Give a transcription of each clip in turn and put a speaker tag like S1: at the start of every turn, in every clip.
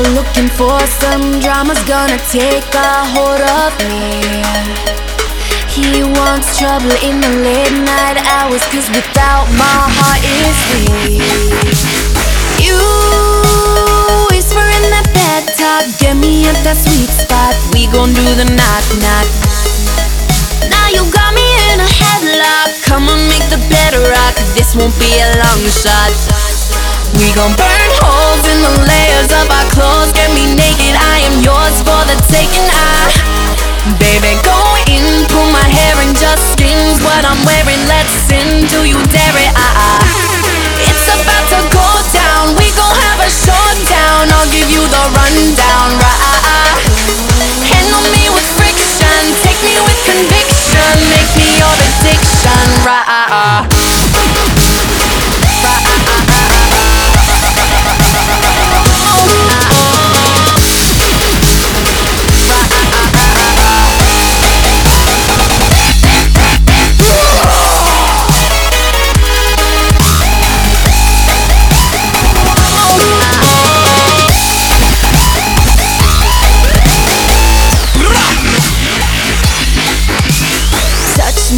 S1: looking for some drama's gonna take a hold of me. He wants trouble in the late night hours, cause without my heart is weak. You whisper in that bad talk, get me at that sweet spot. We gon' do the knock knock. Now you got me in a headlock. Come on, make the bed rock. This won't be a long shot. We gon' burn holes in the layers of our clothes. Get me naked, I am yours for the taking. I, baby, go in, pull my hair and just skins what I'm wearing. Let's sin, do you dare it? Ah, ah. It's about to go down. We gon' have a showdown. I'll give you the rundown, right? Handle me with friction, take me with conviction, make me your addiction, right? Touch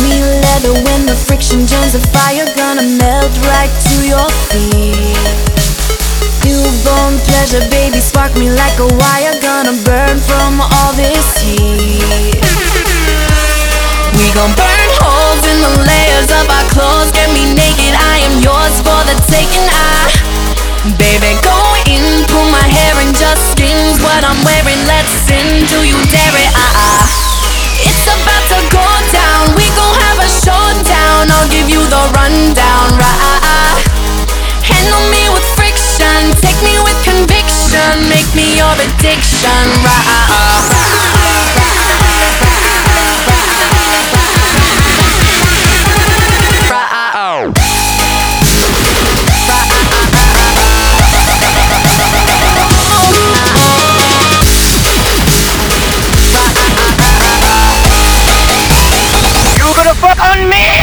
S1: me leather when the friction joins the fire. Gonna melt right to your feet. Newborn pleasure, baby, spark me like a wire. Gonna burn from all this heat. We gon' burn holes in the layers of our clothes. Get me naked, I am yours for the taking. I, baby, go in, pull my hair and just skins what I'm wearing. Let's sin, do you dare it? Ah, ah. It's about to go section right. fuck on me!